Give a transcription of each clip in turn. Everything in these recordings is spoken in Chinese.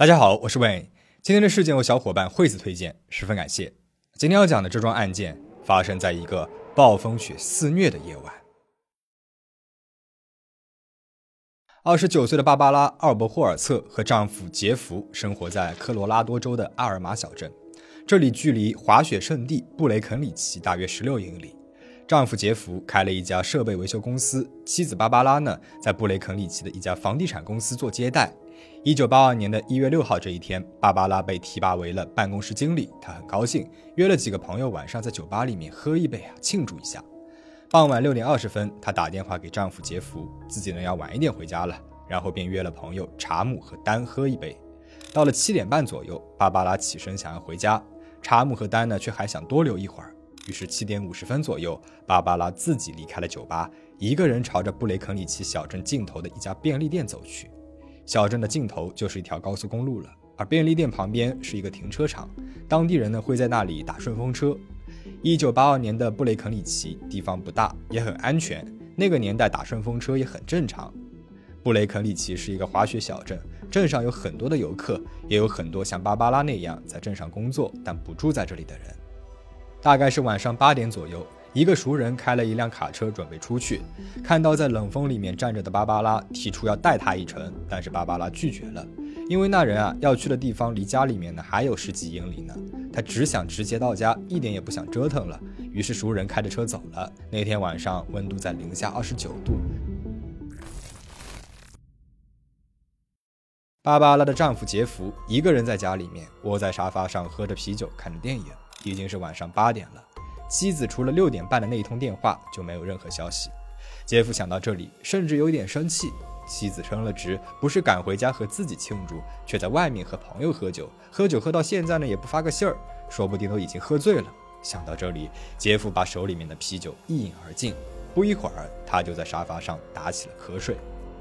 大家好，我是 Wayne。今天的事件由小伙伴惠子推荐，十分感谢。今天要讲的这桩案件发生在一个暴风雪肆虐的夜晚。二十九岁的芭芭拉·奥伯霍尔策和丈夫杰弗生活在科罗拉多州的阿尔玛小镇，这里距离滑雪圣地布雷肯里奇大约十六英里。丈夫杰弗开了一家设备维修公司，妻子芭芭拉呢，在布雷肯里奇的一家房地产公司做接待。一九八二年的一月六号这一天，芭芭拉被提拔为了办公室经理，她很高兴，约了几个朋友晚上在酒吧里面喝一杯啊，庆祝一下。傍晚六点二十分，她打电话给丈夫杰弗，自己呢要晚一点回家了，然后便约了朋友查姆和丹喝一杯。到了七点半左右，芭芭拉起身想要回家，查姆和丹呢却还想多留一会儿。于是七点五十分左右，芭芭拉自己离开了酒吧，一个人朝着布雷肯里奇小镇尽头的一家便利店走去。小镇的尽头就是一条高速公路了，而便利店旁边是一个停车场，当地人呢会在那里打顺风车。一九八二年的布雷肯里奇地方不大，也很安全，那个年代打顺风车也很正常。布雷肯里奇是一个滑雪小镇，镇上有很多的游客，也有很多像芭芭拉那样在镇上工作但不住在这里的人。大概是晚上八点左右。一个熟人开了一辆卡车准备出去，看到在冷风里面站着的芭芭拉，提出要带他一程，但是芭芭拉拒绝了，因为那人啊要去的地方离家里面呢还有十几英里呢，他只想直接到家，一点也不想折腾了。于是熟人开着车走了。那天晚上温度在零下二十九度，芭芭拉的丈夫杰弗一个人在家里面窝在沙发上喝着啤酒看着电影，已经是晚上八点了。妻子除了六点半的那一通电话就没有任何消息。杰夫想到这里，甚至有点生气。妻子升了职，不是赶回家和自己庆祝，却在外面和朋友喝酒。喝酒喝到现在呢，也不发个信儿，说不定都已经喝醉了。想到这里，杰夫把手里面的啤酒一饮而尽。不一会儿，他就在沙发上打起了瞌睡。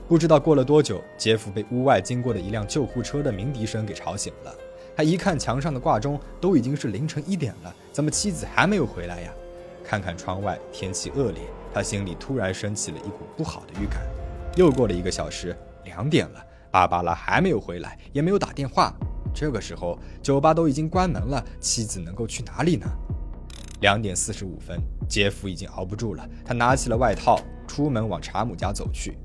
不知道过了多久，杰夫被屋外经过的一辆救护车的鸣笛声给吵醒了。他一看墙上的挂钟，都已经是凌晨一点了，怎么妻子还没有回来呀？看看窗外，天气恶劣，他心里突然升起了一股不好的预感。又过了一个小时，两点了，芭芭拉还没有回来，也没有打电话。这个时候，酒吧都已经关门了，妻子能够去哪里呢？两点四十五分，杰夫已经熬不住了，他拿起了外套，出门往查姆家走去。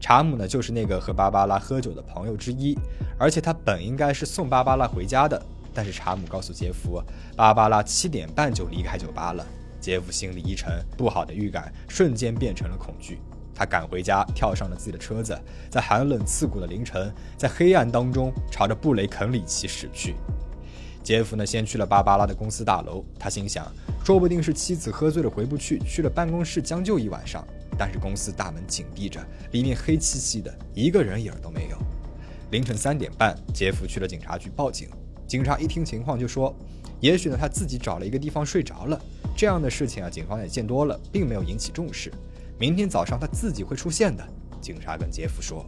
查姆呢，就是那个和芭芭拉喝酒的朋友之一，而且他本应该是送芭芭拉回家的，但是查姆告诉杰夫，芭芭拉七点半就离开酒吧了。杰夫心里一沉，不好的预感瞬间变成了恐惧。他赶回家，跳上了自己的车子，在寒冷刺骨的凌晨，在黑暗当中朝着布雷肯里奇驶去。杰夫呢，先去了芭芭拉的公司大楼，他心想，说不定是妻子喝醉了回不去，去了办公室将就一晚上。但是公司大门紧闭着，里面黑漆漆的，一个人影都没有。凌晨三点半，杰夫去了警察局报警。警察一听情况就说：“也许呢，他自己找了一个地方睡着了。这样的事情啊，警方也见多了，并没有引起重视。明天早上他自己会出现的。”警察跟杰夫说。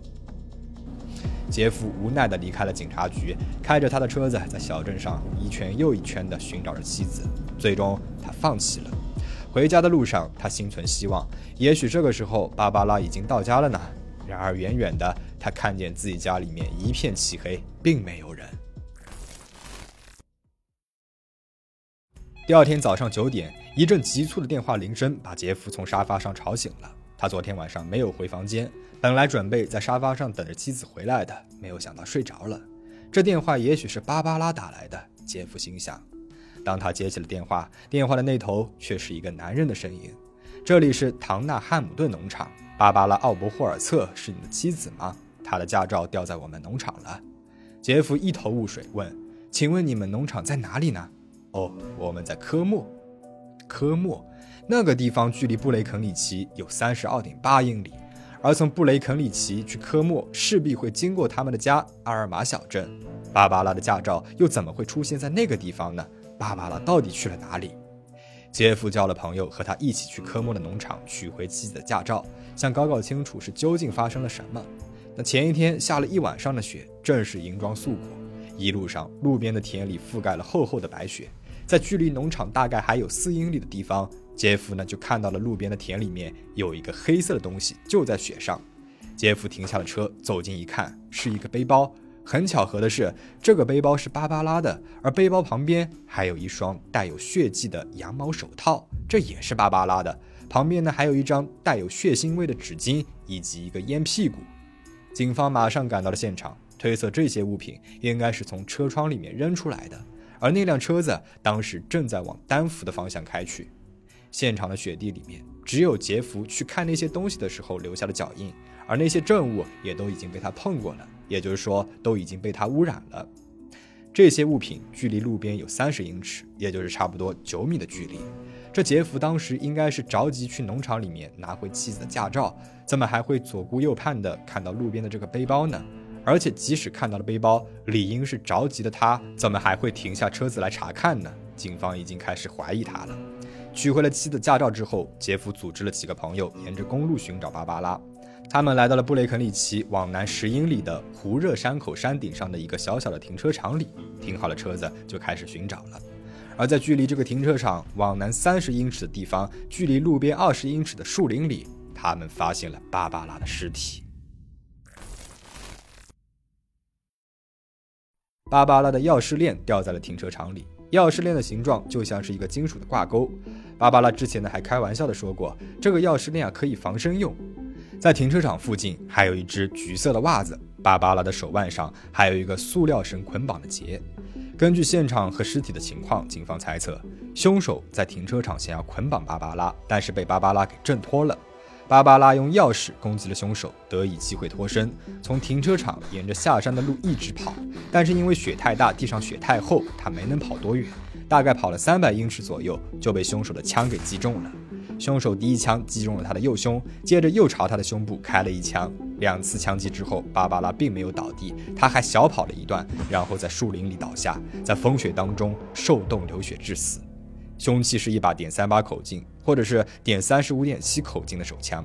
杰夫无奈地离开了警察局，开着他的车子在小镇上一圈又一圈地寻找着妻子。最终，他放弃了。回家的路上，他心存希望，也许这个时候芭芭拉已经到家了呢。然而，远远的，他看见自己家里面一片漆黑，并没有人。第二天早上九点，一阵急促的电话铃声把杰夫从沙发上吵醒了。他昨天晚上没有回房间，本来准备在沙发上等着妻子回来的，没有想到睡着了。这电话也许是芭芭拉打来的，杰夫心想。当他接起了电话，电话的那头却是一个男人的声音：“这里是唐纳汉姆顿农场，芭芭拉·奥伯霍尔策是你的妻子吗？她的驾照掉在我们农场了。”杰夫一头雾水，问：“请问你们农场在哪里呢？”“哦，我们在科莫。”“科莫，那个地方距离布雷肯里奇有三十二点八英里，而从布雷肯里奇去科莫势必会经过他们的家阿尔玛小镇。芭芭拉的驾照又怎么会出现在那个地方呢？”芭芭拉到底去了哪里？杰夫叫了朋友和他一起去科莫的农场取回妻子的驾照，想搞搞清楚是究竟发生了什么。那前一天下了一晚上的雪，正是银装素裹。一路上，路边的田里覆盖了厚厚的白雪。在距离农场大概还有四英里的地方，杰夫呢就看到了路边的田里面有一个黑色的东西就在雪上。杰夫停下了车，走近一看，是一个背包，很巧合的是，这个背包是芭芭拉的，而背包旁边还有一双带有血迹的羊毛手套，这也是芭芭拉的。旁边呢还有一张带有血腥味的纸巾以及一个烟屁股。警方马上赶到了现场，推测这些物品应该是从车窗里面扔出来的，而那辆车子当时正在往丹佛的方向开去。现场的雪地里面，只有杰弗去看那些东西的时候留下的脚印，而那些证物也都已经被他碰过了，也就是说都已经被他污染了。这些物品距离路边有三十英尺，也就是差不多九米的距离。这杰弗当时应该是着急去农场里面拿回妻子的驾照，怎么还会左顾右盼的看到路边的这个背包呢？而且即使看到了背包，理应是着急的他，怎么还会停下车子来查看呢？警方已经开始怀疑他了。取回了妻子驾照之后，杰弗组织了几个朋友沿着公路寻找芭芭拉。他们来到了布雷肯里奇往南十英里的胡热山口山顶上的一个小小的停车场里，停好了车子就开始寻找了。而在距离这个停车场往南三十英尺的地方，距离路边二十英尺的树林里，他们发现了芭芭拉的尸体。芭芭拉的钥匙链掉在了停车场里，钥匙链的形状就像是一个金属的挂钩。芭芭拉之前呢还开玩笑的说过，这个钥匙链啊可以防身用。在停车场附近还有一只橘色的袜子，芭芭拉的手腕上还有一个塑料绳捆绑的结。根据现场和尸体的情况，警方猜测，凶手在停车场想要捆绑芭芭拉，但是被芭芭拉给挣脱了。芭芭拉用钥匙攻击了凶手，得以机会脱身，从停车场沿着下山的路一直跑。但是因为雪太大，地上雪太厚，他没能跑多远，大概跑了三百英尺左右，就被凶手的枪给击中了。凶手第一枪击中了他的右胸，接着又朝他的胸部开了一枪。两次枪击之后，芭芭拉并没有倒地，他还小跑了一段，然后在树林里倒下，在风雪当中受冻流血致死。凶器是一把点三八口径，或者是点三十五点七口径的手枪。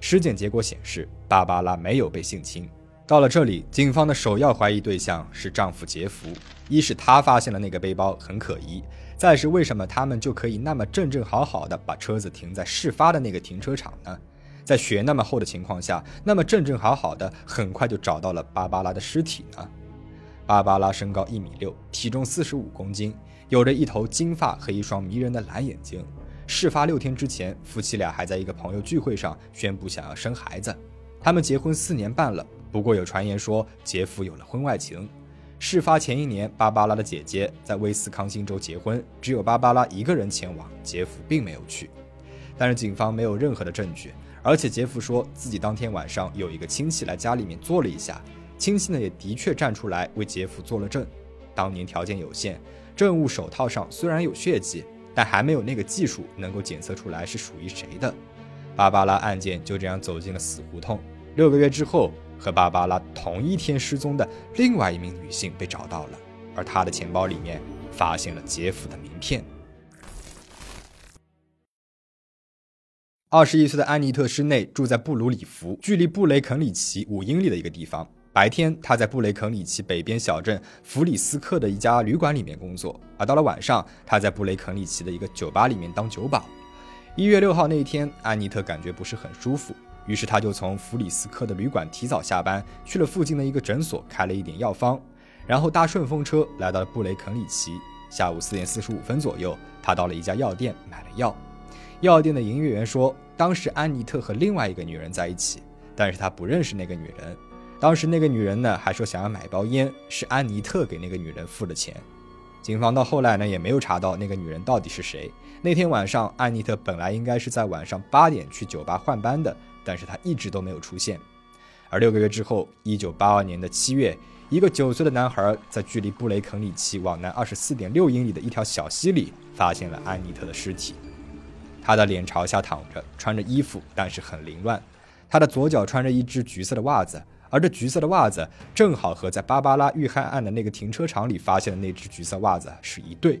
尸检结果显示，芭芭拉没有被性侵。到了这里，警方的首要怀疑对象是丈夫杰弗，一是他发现了那个背包很可疑。再是为什么他们就可以那么正正好好的把车子停在事发的那个停车场呢？在雪那么厚的情况下，那么正正好好的很快就找到了芭芭拉的尸体呢？芭芭拉身高一米六，体重四十五公斤，有着一头金发和一双迷人的蓝眼睛。事发六天之前，夫妻俩还在一个朋友聚会上宣布想要生孩子。他们结婚四年半了，不过有传言说杰夫有了婚外情。事发前一年，芭芭拉的姐姐在威斯康星州结婚，只有芭芭拉一个人前往，杰夫并没有去。但是警方没有任何的证据，而且杰夫说自己当天晚上有一个亲戚来家里面坐了一下，亲戚呢也的确站出来为杰夫做了证。当年条件有限，证物手套上虽然有血迹，但还没有那个技术能够检测出来是属于谁的。芭芭拉案件就这样走进了死胡同。六个月之后。和芭芭拉同一天失踪的另外一名女性被找到了，而她的钱包里面发现了杰夫的名片。二十一岁的安妮特·施内住在布鲁里福，距离布雷肯里奇五英里的一个地方。白天，她在布雷肯里奇北边小镇弗里斯克的一家旅馆里面工作，而到了晚上，她在布雷肯里奇的一个酒吧里面当酒保。一月六号那一天，安妮特感觉不是很舒服。于是他就从弗里斯科的旅馆提早下班，去了附近的一个诊所开了一点药方，然后搭顺风车来到了布雷肯里奇。下午四点四十五分左右，他到了一家药店买了药。药店的营业员说，当时安妮特和另外一个女人在一起，但是他不认识那个女人。当时那个女人呢，还说想要买包烟，是安妮特给那个女人付的钱。警方到后来呢，也没有查到那个女人到底是谁。那天晚上，安妮特本来应该是在晚上八点去酒吧换班的。但是他一直都没有出现，而六个月之后，一九八二年的七月，一个九岁的男孩在距离布雷肯里奇往南二十四点六英里的一条小溪里发现了安妮特的尸体。他的脸朝下躺着，穿着衣服，但是很凌乱。他的左脚穿着一只橘色的袜子，而这橘色的袜子正好和在芭芭拉遇害案的那个停车场里发现的那只橘色袜子是一对。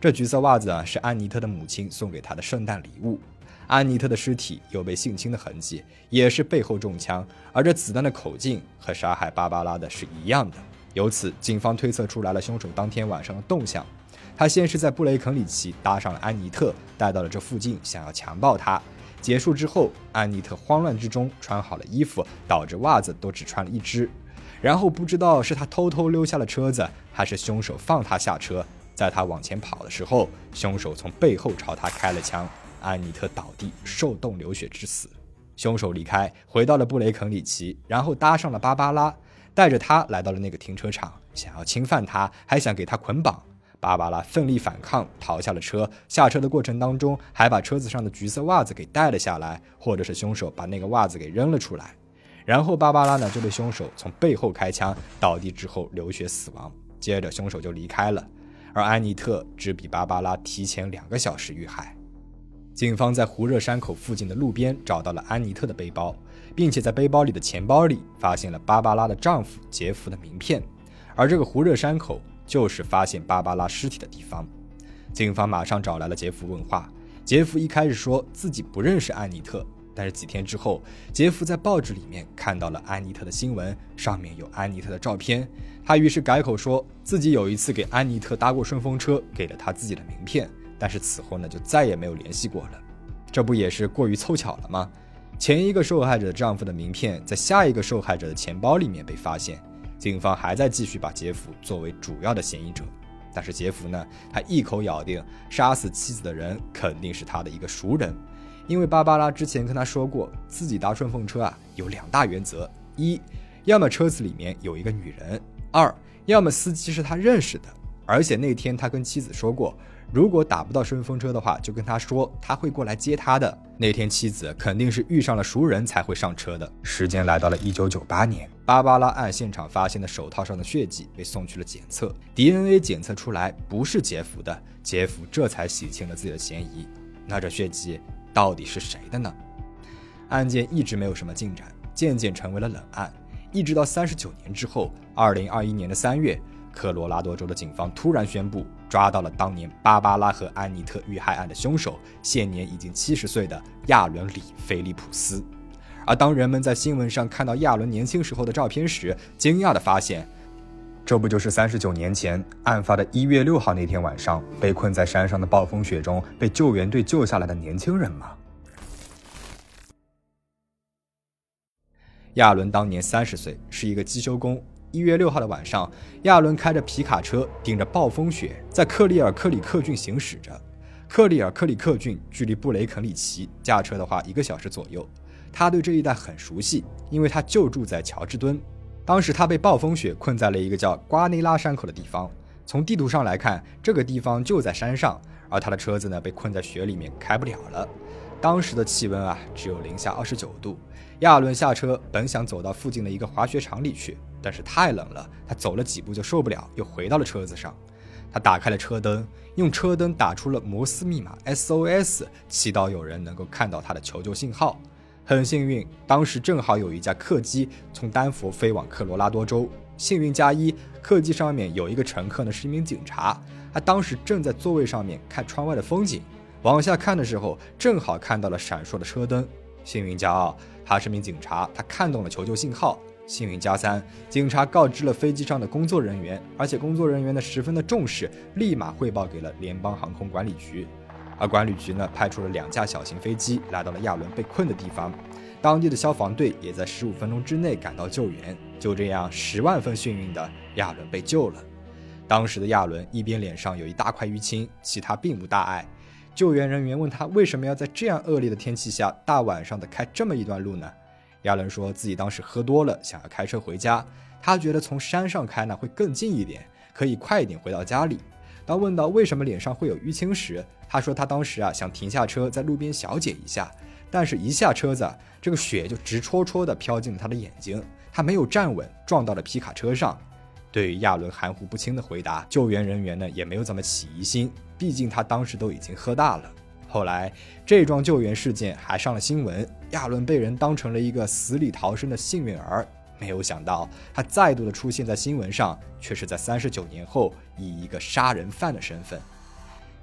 这橘色袜子啊，是安妮特的母亲送给他的圣诞礼物。安妮特的尸体有被性侵的痕迹，也是背后中枪，而这子弹的口径和杀害芭芭拉的是一样的。由此，警方推测出来了凶手当天晚上的动向。他先是在布雷肯里奇搭上了安妮特，带到了这附近，想要强暴她。结束之后，安妮特慌乱之中穿好了衣服，导致袜子都只穿了一只。然后不知道是他偷偷溜下了车子，还是凶手放他下车。在他往前跑的时候，凶手从背后朝他开了枪，安妮特倒地受冻流血致死。凶手离开，回到了布雷肯里奇，然后搭上了芭芭拉，带着他来到了那个停车场，想要侵犯他，还想给他捆绑。芭芭拉奋力反抗，逃下了车。下车的过程当中，还把车子上的橘色袜子给带了下来，或者是凶手把那个袜子给扔了出来。然后芭芭拉呢就被凶手从背后开枪，倒地之后流血死亡。接着凶手就离开了，而安妮特只比芭芭拉提前两个小时遇害。警方在胡热山口附近的路边找到了安妮特的背包，并且在背包里的钱包里发现了芭芭拉的丈夫杰夫的名片，而这个胡热山口。就是发现芭芭拉尸体的地方，警方马上找来了杰夫问话。杰夫一开始说自己不认识安妮特，但是几天之后，杰夫在报纸里面看到了安妮特的新闻，上面有安妮特的照片。他于是改口说自己有一次给安妮特搭过顺风车，给了他自己的名片，但是此后呢就再也没有联系过了。这不也是过于凑巧了吗？前一个受害者的丈夫的名片在下一个受害者的钱包里面被发现。警方还在继续把杰夫作为主要的嫌疑者，但是杰夫呢，他一口咬定杀死妻子的人肯定是他的一个熟人，因为芭芭拉之前跟他说过，自己搭顺风车啊有两大原则：一，要么车子里面有一个女人；二，要么司机是他认识的，而且那天他跟妻子说过。如果打不到顺风车的话，就跟他说他会过来接他的。那天妻子肯定是遇上了熟人才会上车的。时间来到了一九九八年，芭芭拉案现场发现的手套上的血迹被送去了检测，DNA 检测出来不是杰夫的，杰夫这才洗清了自己的嫌疑。那这血迹到底是谁的呢？案件一直没有什么进展，渐渐成为了冷案。一直到三十九年之后，二零二一年的三月。科罗拉多州的警方突然宣布，抓到了当年芭芭拉和安妮特遇害案的凶手，现年已经七十岁的亚伦里菲利普斯。而当人们在新闻上看到亚伦年轻时候的照片时，惊讶地发现，这不就是三十九年前案发的一月六号那天晚上，被困在山上的暴风雪中被救援队救下来的年轻人吗？亚伦当年三十岁，是一个机修工。一月六号的晚上，亚伦开着皮卡车，顶着暴风雪，在克里尔克里克郡行驶着。克里尔克里克郡距离布雷肯里奇驾车的话一个小时左右。他对这一带很熟悉，因为他就住在乔治敦。当时他被暴风雪困在了一个叫瓜内拉山口的地方。从地图上来看，这个地方就在山上，而他的车子呢被困在雪里面，开不了了。当时的气温啊只有零下二十九度。亚伦下车，本想走到附近的一个滑雪场里去。但是太冷了，他走了几步就受不了，又回到了车子上。他打开了车灯，用车灯打出了摩斯密码 SOS，祈祷有人能够看到他的求救信号。很幸运，当时正好有一架客机从丹佛飞往科罗拉多州。幸运加一，客机上面有一个乘客呢，是一名警察。他当时正在座位上面看窗外的风景，往下看的时候，正好看到了闪烁的车灯。幸运加二，他是名警察，他看懂了求救信号。幸运加三，警察告知了飞机上的工作人员，而且工作人员呢十分的重视，立马汇报给了联邦航空管理局。而管理局呢派出了两架小型飞机来到了亚伦被困的地方，当地的消防队也在十五分钟之内赶到救援。就这样，十万分幸运的亚伦被救了。当时的亚伦一边脸上有一大块淤青，其他并无大碍。救援人员问他为什么要在这样恶劣的天气下大晚上的开这么一段路呢？亚伦说自己当时喝多了，想要开车回家。他觉得从山上开呢会更近一点，可以快一点回到家里。当问到为什么脸上会有淤青时，他说他当时啊想停下车在路边小解一下，但是一下车子，这个雪就直戳戳的飘进了他的眼睛，他没有站稳，撞到了皮卡车上。对于亚伦含糊不清的回答，救援人员呢也没有怎么起疑心，毕竟他当时都已经喝大了。后来，这桩救援事件还上了新闻，亚伦被人当成了一个死里逃生的幸运儿。没有想到，他再度的出现在新闻上，却是在三十九年后，以一个杀人犯的身份。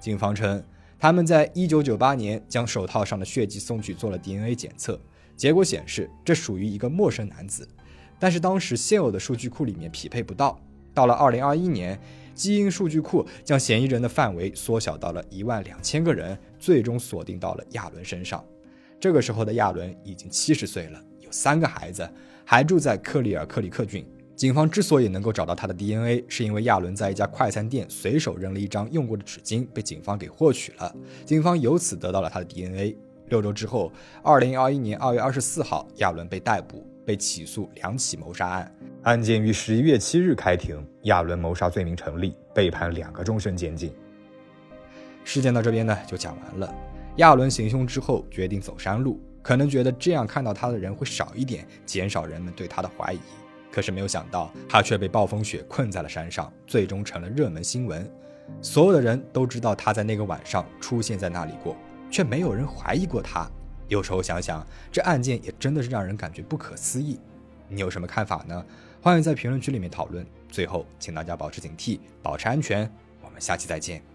警方称，他们在一九九八年将手套上的血迹送去做了 DNA 检测，结果显示这属于一个陌生男子，但是当时现有的数据库里面匹配不到。到了二零二一年。基因数据库将嫌疑人的范围缩小到了一万两千个人，最终锁定到了亚伦身上。这个时候的亚伦已经七十岁了，有三个孩子，还住在克里尔克里克郡。警方之所以能够找到他的 DNA，是因为亚伦在一家快餐店随手扔了一张用过的纸巾，被警方给获取了。警方由此得到了他的 DNA。六周之后，二零二一年二月二十四号，亚伦被逮捕，被起诉两起谋杀案。案件于十一月七日开庭，亚伦谋杀罪名成立，被判两个终身监禁。事件到这边呢就讲完了。亚伦行凶之后决定走山路，可能觉得这样看到他的人会少一点，减少人们对他的怀疑。可是没有想到，他却被暴风雪困在了山上，最终成了热门新闻。所有的人都知道他在那个晚上出现在那里过，却没有人怀疑过他。有时候想想，这案件也真的是让人感觉不可思议。你有什么看法呢？欢迎在评论区里面讨论。最后，请大家保持警惕，保持安全。我们下期再见。